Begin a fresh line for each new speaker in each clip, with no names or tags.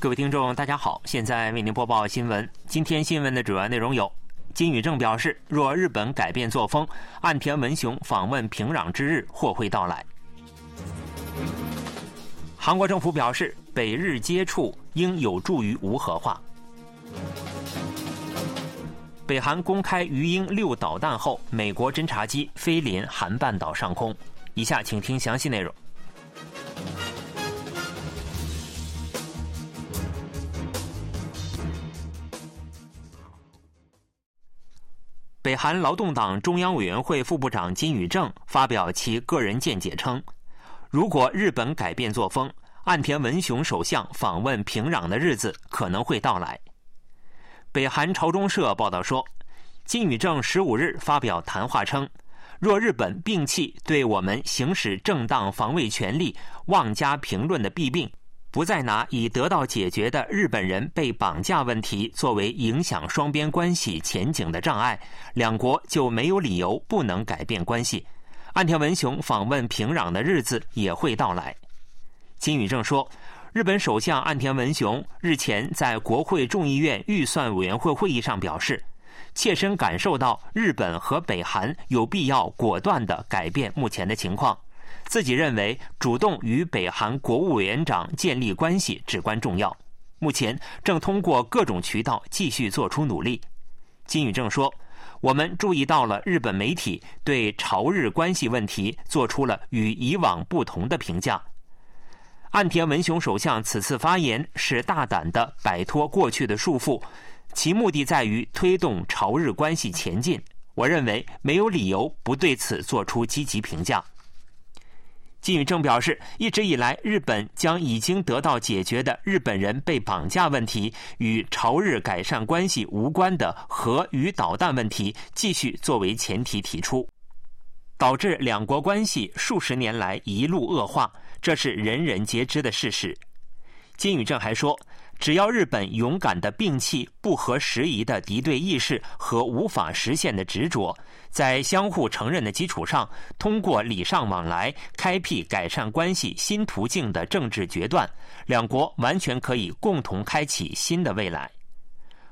各位听众，大家好，现在为您播报新闻。今天新闻的主要内容有：金宇正表示，若日本改变作风，岸田文雄访问平壤之日或会到来；韩国政府表示，北日接触应有助于无核化；北韩公开鱼鹰六导弹后，美国侦察机飞临韩半岛上空。以下请听详细内容。北韩劳动党中央委员会副部长金宇正发表其个人见解称，如果日本改变作风，岸田文雄首相访问平壤的日子可能会到来。北韩朝中社报道说，金宇正十五日发表谈话称，若日本摒弃对我们行使正当防卫权利妄加评论的弊病。不再拿已得到解决的日本人被绑架问题作为影响双边关系前景的障碍，两国就没有理由不能改变关系。岸田文雄访问平壤的日子也会到来。金宇正说，日本首相岸田文雄日前在国会众议院预算委员会会议上表示，切身感受到日本和北韩有必要果断地改变目前的情况。自己认为，主动与北韩国务委员长建立关系至关重要。目前正通过各种渠道继续做出努力。金宇正说：“我们注意到了日本媒体对朝日关系问题做出了与以往不同的评价。”岸田文雄首相此次发言是大胆的摆脱过去的束缚，其目的在于推动朝日关系前进。我认为没有理由不对此做出积极评价。金宇正表示，一直以来，日本将已经得到解决的日本人被绑架问题与朝日改善关系无关的核与导弹问题继续作为前提提出，导致两国关系数十年来一路恶化，这是人人皆知的事实。金宇正还说。只要日本勇敢的摒弃不合时宜的敌对意识和无法实现的执着，在相互承认的基础上，通过礼尚往来开辟改善关系新途径的政治决断，两国完全可以共同开启新的未来。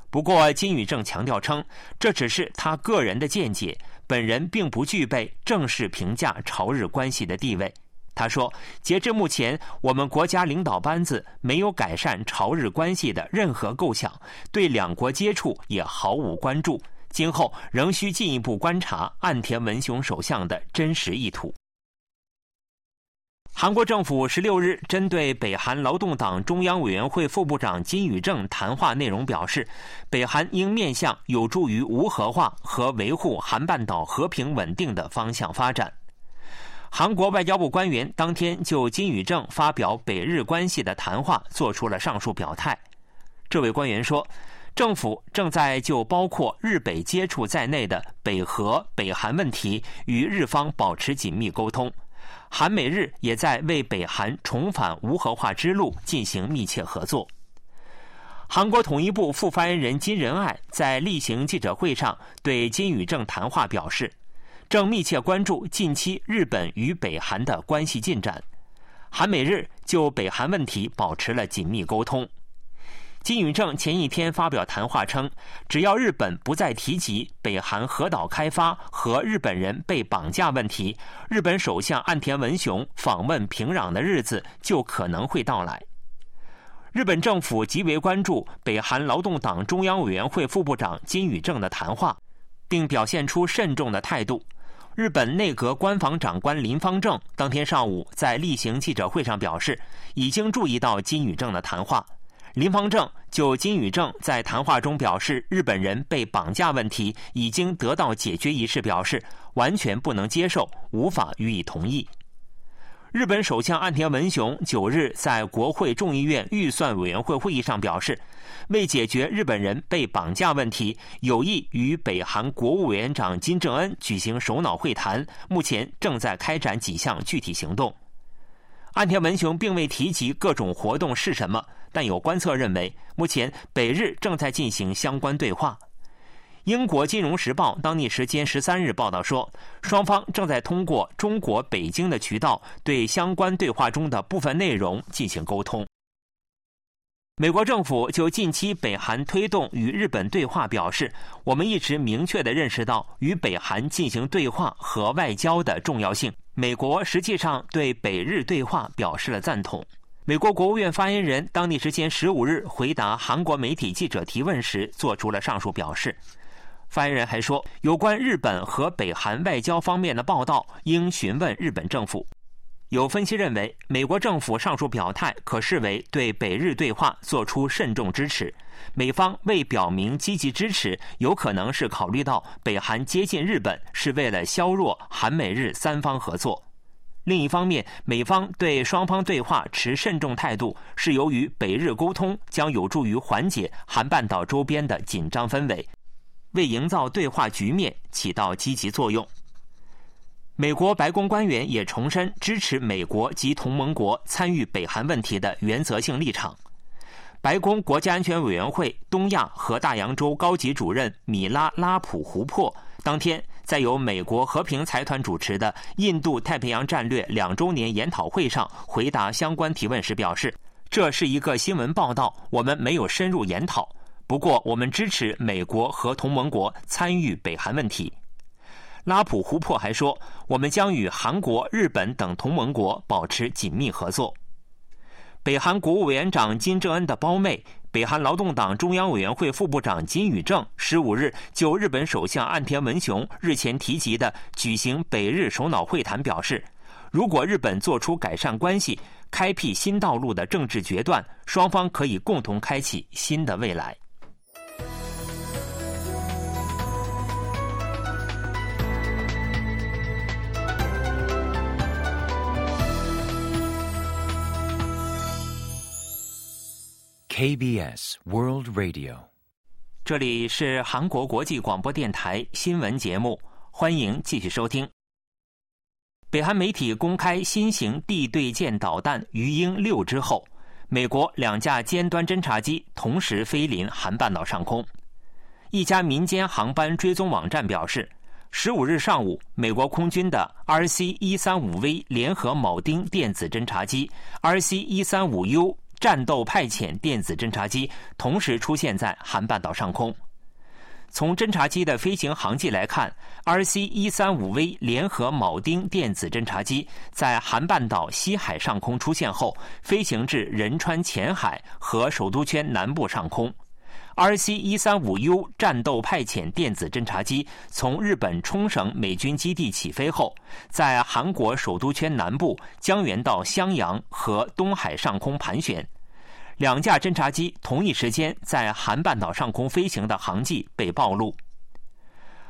不过，金宇正强调称，这只是他个人的见解，本人并不具备正式评价朝日关系的地位。他说：“截至目前，我们国家领导班子没有改善朝日关系的任何构想，对两国接触也毫无关注。今后仍需进一步观察岸田文雄首相的真实意图。”韩国政府十六日针对北韩劳动党中央委员会副部长金宇正谈话内容表示，北韩应面向有助于无核化和维护韩半岛和平稳定的方向发展。韩国外交部官员当天就金宇正发表北日关系的谈话做出了上述表态。这位官员说，政府正在就包括日北接触在内的北核、北韩问题与日方保持紧密沟通，韩美日也在为北韩重返无核化之路进行密切合作。韩国统一部副发言人金仁爱在例行记者会上对金宇正谈话表示。正密切关注近期日本与北韩的关系进展，韩美日就北韩问题保持了紧密沟通。金宇正前一天发表谈话称，只要日本不再提及北韩核岛开发和日本人被绑架问题，日本首相岸田文雄访问平壤的日子就可能会到来。日本政府极为关注北韩劳动党中央委员会副部长金宇正的谈话，并表现出慎重的态度。日本内阁官房长官林方正当天上午在例行记者会上表示，已经注意到金宇正的谈话。林方正就金宇正在谈话中表示日本人被绑架问题已经得到解决一事表示完全不能接受，无法予以同意。日本首相岸田文雄九日在国会众议院预算委员会会议上表示，为解决日本人被绑架问题，有意与北韩国务委员长金正恩举行首脑会谈，目前正在开展几项具体行动。岸田文雄并未提及各种活动是什么，但有观测认为，目前北日正在进行相关对话。英国《金融时报》当地时间十三日报道说，双方正在通过中国北京的渠道对相关对话中的部分内容进行沟通。美国政府就近期北韩推动与日本对话表示，我们一直明确的认识到与北韩进行对话和外交的重要性。美国实际上对北日对话表示了赞同。美国国务院发言人当地时间十五日回答韩国媒体记者提问时，做出了上述表示。发言人还说，有关日本和北韩外交方面的报道，应询问日本政府。有分析认为，美国政府上述表态可视为对北日对话作出慎重支持。美方未表明积极支持，有可能是考虑到北韩接近日本是为了削弱韩美日三方合作。另一方面，美方对双方对话持慎重态度，是由于北日沟通将有助于缓解韩半岛周边的紧张氛围，为营造对话局面起到积极作用。美国白宫官员也重申支持美国及同盟国参与北韩问题的原则性立场。白宫国家安全委员会东亚和大洋洲高级主任米拉拉普胡珀当天在由美国和平财团主持的印度太平洋战略两周年研讨会上回答相关提问时表示：“这是一个新闻报道，我们没有深入研讨。不过，我们支持美国和同盟国参与北韩问题。”拉普胡珀还说：“我们将与韩国、日本等同盟国保持紧密合作。”北韩国务委员长金正恩的胞妹、北韩劳动党中央委员会副部长金宇正十五日就日本首相岸田文雄日前提及的举行北日首脑会谈表示：“如果日本做出改善关系、开辟新道路的政治决断，双方可以共同开启新的未来。”
KBS World Radio，
这里是韩国国际广播电台新闻节目，欢迎继续收听。北韩媒体公开新型地对舰导弹“鱼鹰六”之后，美国两架尖端侦察机同时飞临韩半岛上空。一家民间航班追踪网站表示，十五日上午，美国空军的 RC 一三五 V 联合铆钉电子侦察机、RC 一三五 U。战斗派遣电子侦察机同时出现在韩半岛上空。从侦察机的飞行航迹来看，R C 一三五 V 联合铆钉电子侦察机在韩半岛西海上空出现后，飞行至仁川前海和首都圈南部上空。RC-135U 战斗派遣电子侦察机从日本冲绳美军基地起飞后，在韩国首都圈南部江原道襄阳和东海上空盘旋。两架侦察机同一时间在韩半岛上空飞行的航迹被暴露。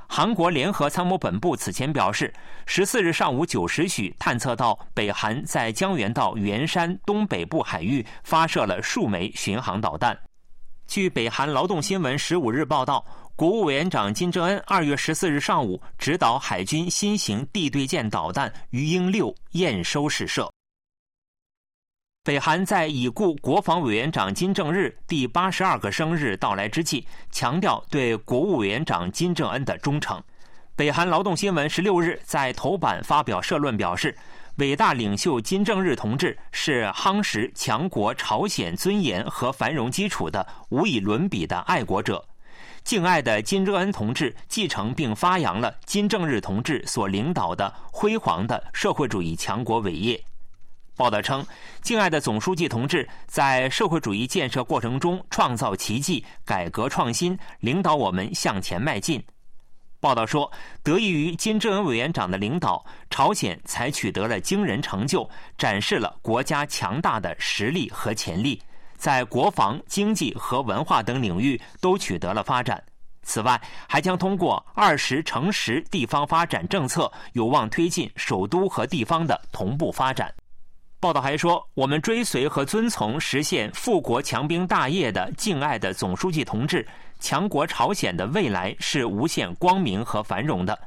韩国联合参谋本部此前表示，十四日上午九时许探测到北韩在江原道元山东北部海域发射了数枚巡航导弹。据北韩劳动新闻十五日报道，国务委员长金正恩二月十四日上午指导海军新型地对舰导弹“鱼鹰六”验收试射。北韩在已故国防委员长金正日第八十二个生日到来之际，强调对国务委员长金正恩的忠诚。北韩劳动新闻十六日在头版发表社论表示。伟大领袖金正日同志是夯实强国朝鲜尊严和繁荣基础的无以伦比的爱国者。敬爱的金正恩同志继承并发扬了金正日同志所领导的辉煌的社会主义强国伟业。报道称，敬爱的总书记同志在社会主义建设过程中创造奇迹、改革创新，领导我们向前迈进。报道说，得益于金正恩委员长的领导，朝鲜才取得了惊人成就，展示了国家强大的实力和潜力，在国防、经济和文化等领域都取得了发展。此外，还将通过二十乘十地方发展政策，有望推进首都和地方的同步发展。报道还说，我们追随和遵从实现富国强兵大业的敬爱的总书记同志。强国朝鲜的未来是无限光明和繁荣的。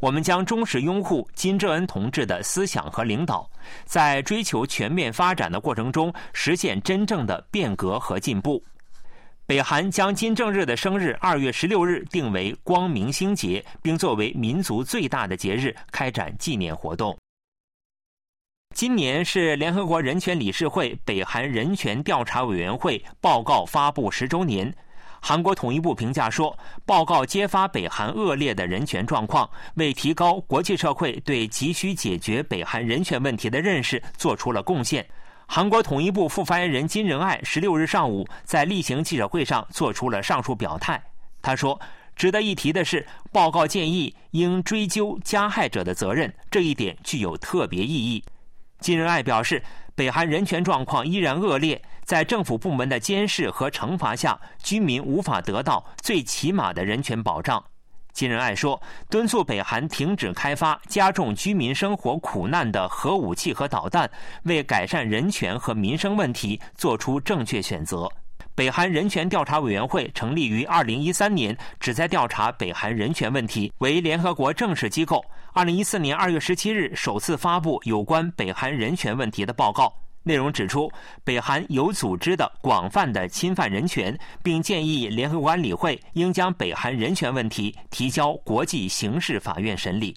我们将忠实拥护金正恩同志的思想和领导，在追求全面发展的过程中实现真正的变革和进步。北韩将金正日的生日二月十六日定为光明星节，并作为民族最大的节日开展纪念活动。今年是联合国人权理事会北韩人权调查委员会报告发布十周年。韩国统一部评价说，报告揭发北韩恶劣的人权状况，为提高国际社会对急需解决北韩人权问题的认识做出了贡献。韩国统一部副发言人金仁爱十六日上午在例行记者会上做出了上述表态。他说：“值得一提的是，报告建议应追究加害者的责任，这一点具有特别意义。”金仁爱表示，北韩人权状况依然恶劣。在政府部门的监视和惩罚下，居民无法得到最起码的人权保障。金仁爱说，敦促北韩停止开发加重居民生活苦难的核武器和导弹，为改善人权和民生问题做出正确选择。北韩人权调查委员会成立于二零一三年，旨在调查北韩人权问题，为联合国正式机构。二零一四年二月十七日，首次发布有关北韩人权问题的报告。内容指出，北韩有组织的、广泛的侵犯人权，并建议联合国安理会应将北韩人权问题提交国际刑事法院审理。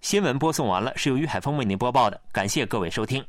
新闻播送完了，是由于海峰为您播报的，感谢各位收听。